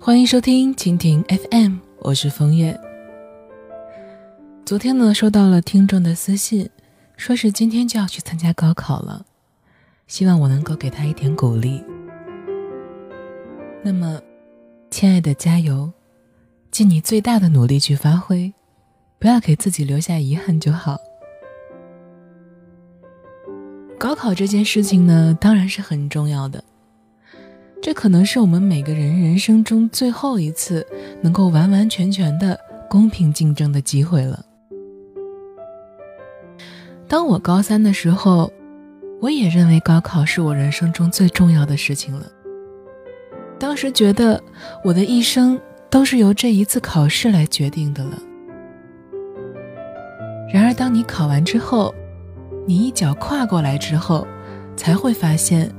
欢迎收听蜻蜓 FM，我是风月。昨天呢，收到了听众的私信，说是今天就要去参加高考了，希望我能够给他一点鼓励。那么，亲爱的，加油，尽你最大的努力去发挥，不要给自己留下遗憾就好。高考这件事情呢，当然是很重要的。这可能是我们每个人人生中最后一次能够完完全全的公平竞争的机会了。当我高三的时候，我也认为高考是我人生中最重要的事情了。当时觉得我的一生都是由这一次考试来决定的了。然而，当你考完之后，你一脚跨过来之后，才会发现。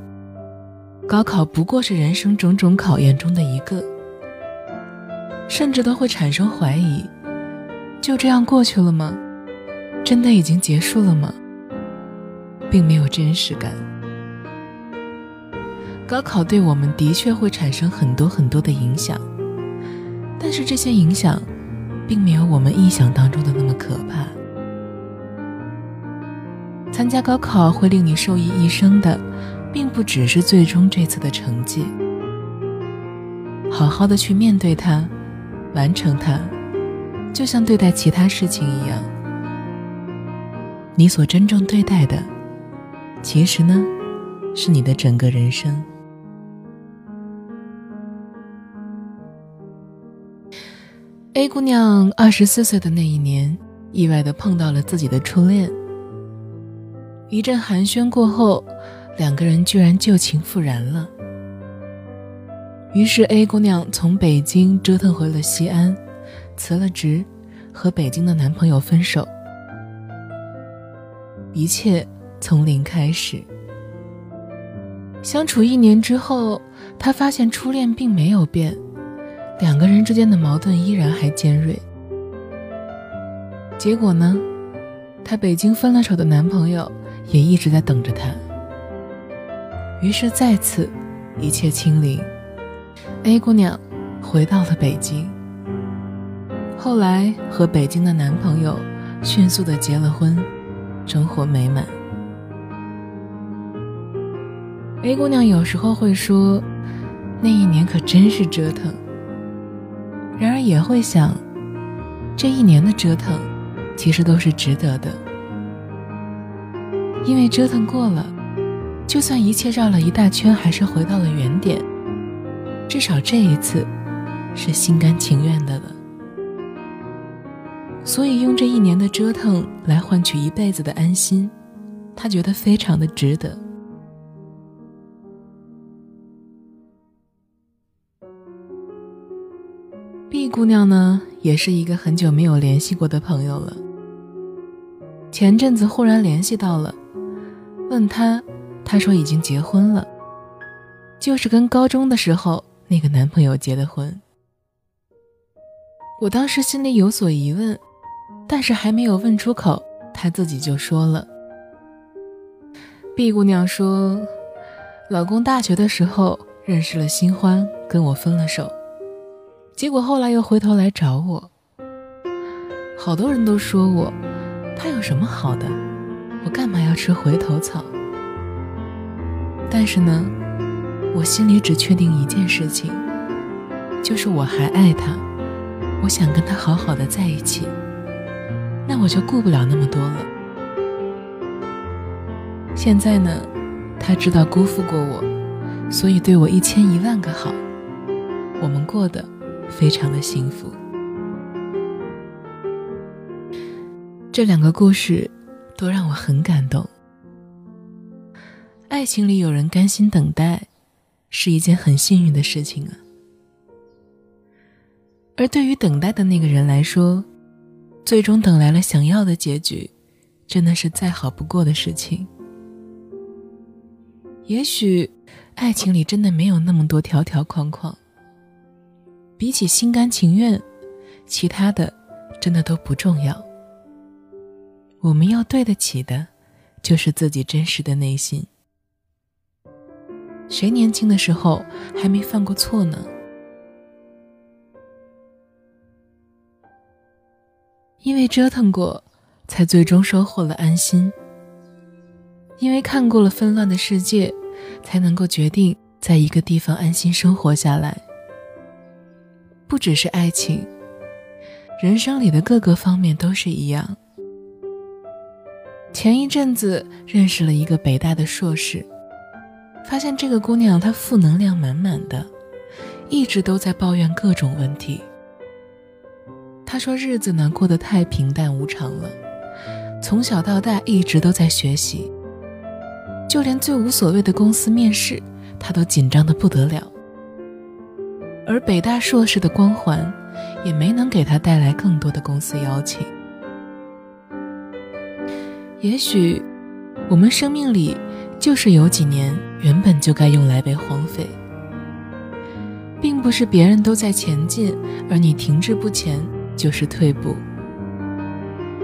高考不过是人生种种考验中的一个，甚至都会产生怀疑：就这样过去了吗？真的已经结束了吗？并没有真实感。高考对我们的确会产生很多很多的影响，但是这些影响，并没有我们臆想当中的那么可怕。参加高考会令你受益一生的。并不只是最终这次的成绩，好好的去面对它，完成它，就像对待其他事情一样。你所真正对待的，其实呢，是你的整个人生。A 姑娘二十四岁的那一年，意外的碰到了自己的初恋，一阵寒暄过后。两个人居然旧情复燃了，于是 A 姑娘从北京折腾回了西安，辞了职，和北京的男朋友分手，一切从零开始。相处一年之后，她发现初恋并没有变，两个人之间的矛盾依然还尖锐。结果呢，她北京分了手的男朋友也一直在等着她。于是再次，一切清零。A 姑娘回到了北京，后来和北京的男朋友迅速的结了婚，生活美满。A 姑娘有时候会说，那一年可真是折腾。然而也会想，这一年的折腾，其实都是值得的，因为折腾过了。就算一切绕了一大圈，还是回到了原点。至少这一次，是心甘情愿的了。所以用这一年的折腾来换取一辈子的安心，他觉得非常的值得。B 姑娘呢，也是一个很久没有联系过的朋友了。前阵子忽然联系到了，问他。她说已经结婚了，就是跟高中的时候那个男朋友结的婚。我当时心里有所疑问，但是还没有问出口，她自己就说了。B 姑娘说，老公大学的时候认识了新欢，跟我分了手，结果后来又回头来找我。好多人都说我，他有什么好的？我干嘛要吃回头草？但是呢，我心里只确定一件事情，就是我还爱他，我想跟他好好的在一起，那我就顾不了那么多了。现在呢，他知道辜负过我，所以对我一千一万个好，我们过得非常的幸福。这两个故事都让我很感动。爱情里有人甘心等待，是一件很幸运的事情啊。而对于等待的那个人来说，最终等来了想要的结局，真的是再好不过的事情。也许，爱情里真的没有那么多条条框框。比起心甘情愿，其他的真的都不重要。我们要对得起的，就是自己真实的内心。谁年轻的时候还没犯过错呢？因为折腾过才最终收获了安心。因为看过了纷乱的世界才能够决定在一个地方安心生活下来。不只是爱情人生里的各个方面都是一样。前一阵子认识了一个北大的硕士发现这个姑娘她负能量满满的，一直都在抱怨各种问题。她说日子呢过得太平淡无常了，从小到大一直都在学习，就连最无所谓的公司面试，她都紧张的不得了。而北大硕士的光环，也没能给她带来更多的公司邀请。也许，我们生命里就是有几年原本就该用来被荒废，并不是别人都在前进，而你停滞不前就是退步。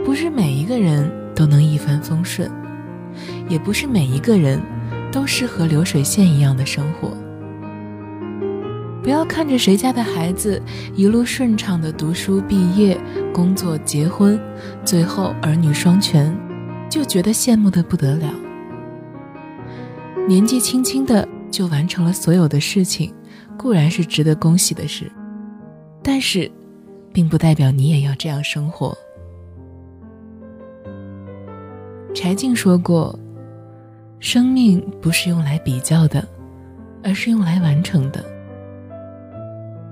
不是每一个人都能一帆风顺，也不是每一个人都适合流水线一样的生活。不要看着谁家的孩子一路顺畅的读书、毕业、工作、结婚，最后儿女双全。就觉得羡慕的不得了。年纪轻轻的就完成了所有的事情，固然是值得恭喜的事，但是，并不代表你也要这样生活。柴静说过：“生命不是用来比较的，而是用来完成的。”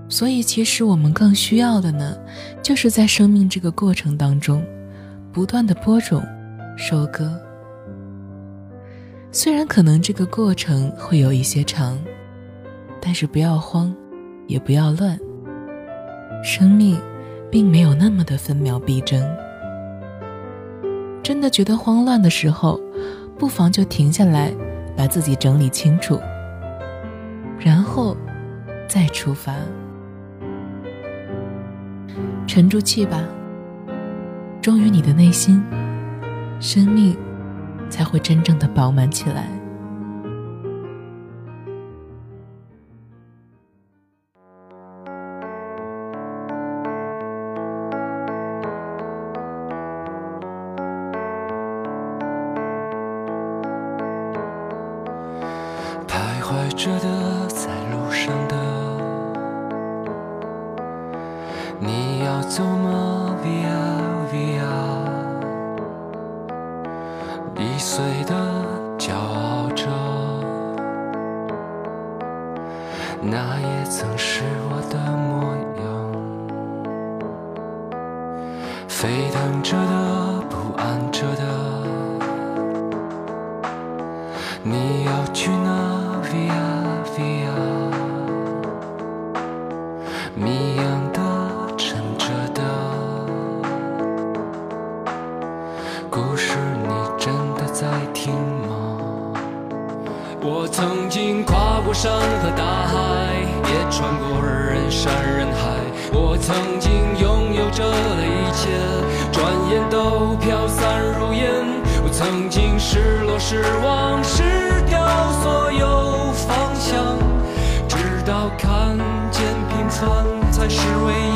所以，其实我们更需要的呢，就是在生命这个过程当中，不断的播种。收割，虽然可能这个过程会有一些长，但是不要慌，也不要乱。生命并没有那么的分秒必争。真的觉得慌乱的时候，不妨就停下来，把自己整理清楚，然后再出发。沉住气吧，忠于你的内心。生命才会真正的饱满起来。曾是我的模样。沸腾着的，曾经失落、失望、失掉所有方向，直到看见平凡才是唯一。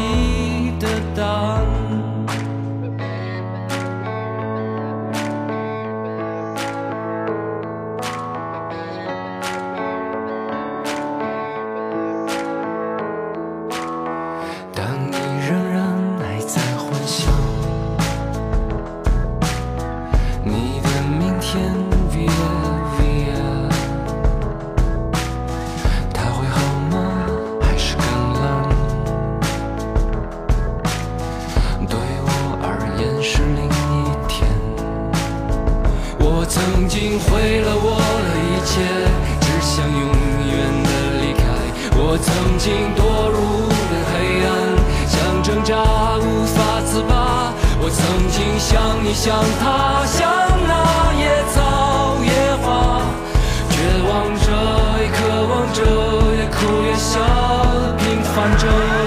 经毁了我的一切，只想永远的离开。我曾经堕入了黑暗，想挣扎无法自拔。我曾经像你，像他，像那野草野花，绝望着，也渴望着，也哭也笑，平凡着。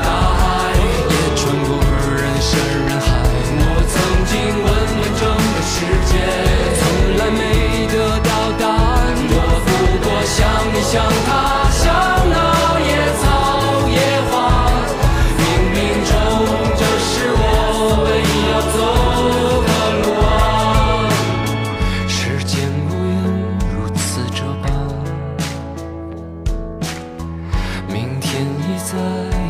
在。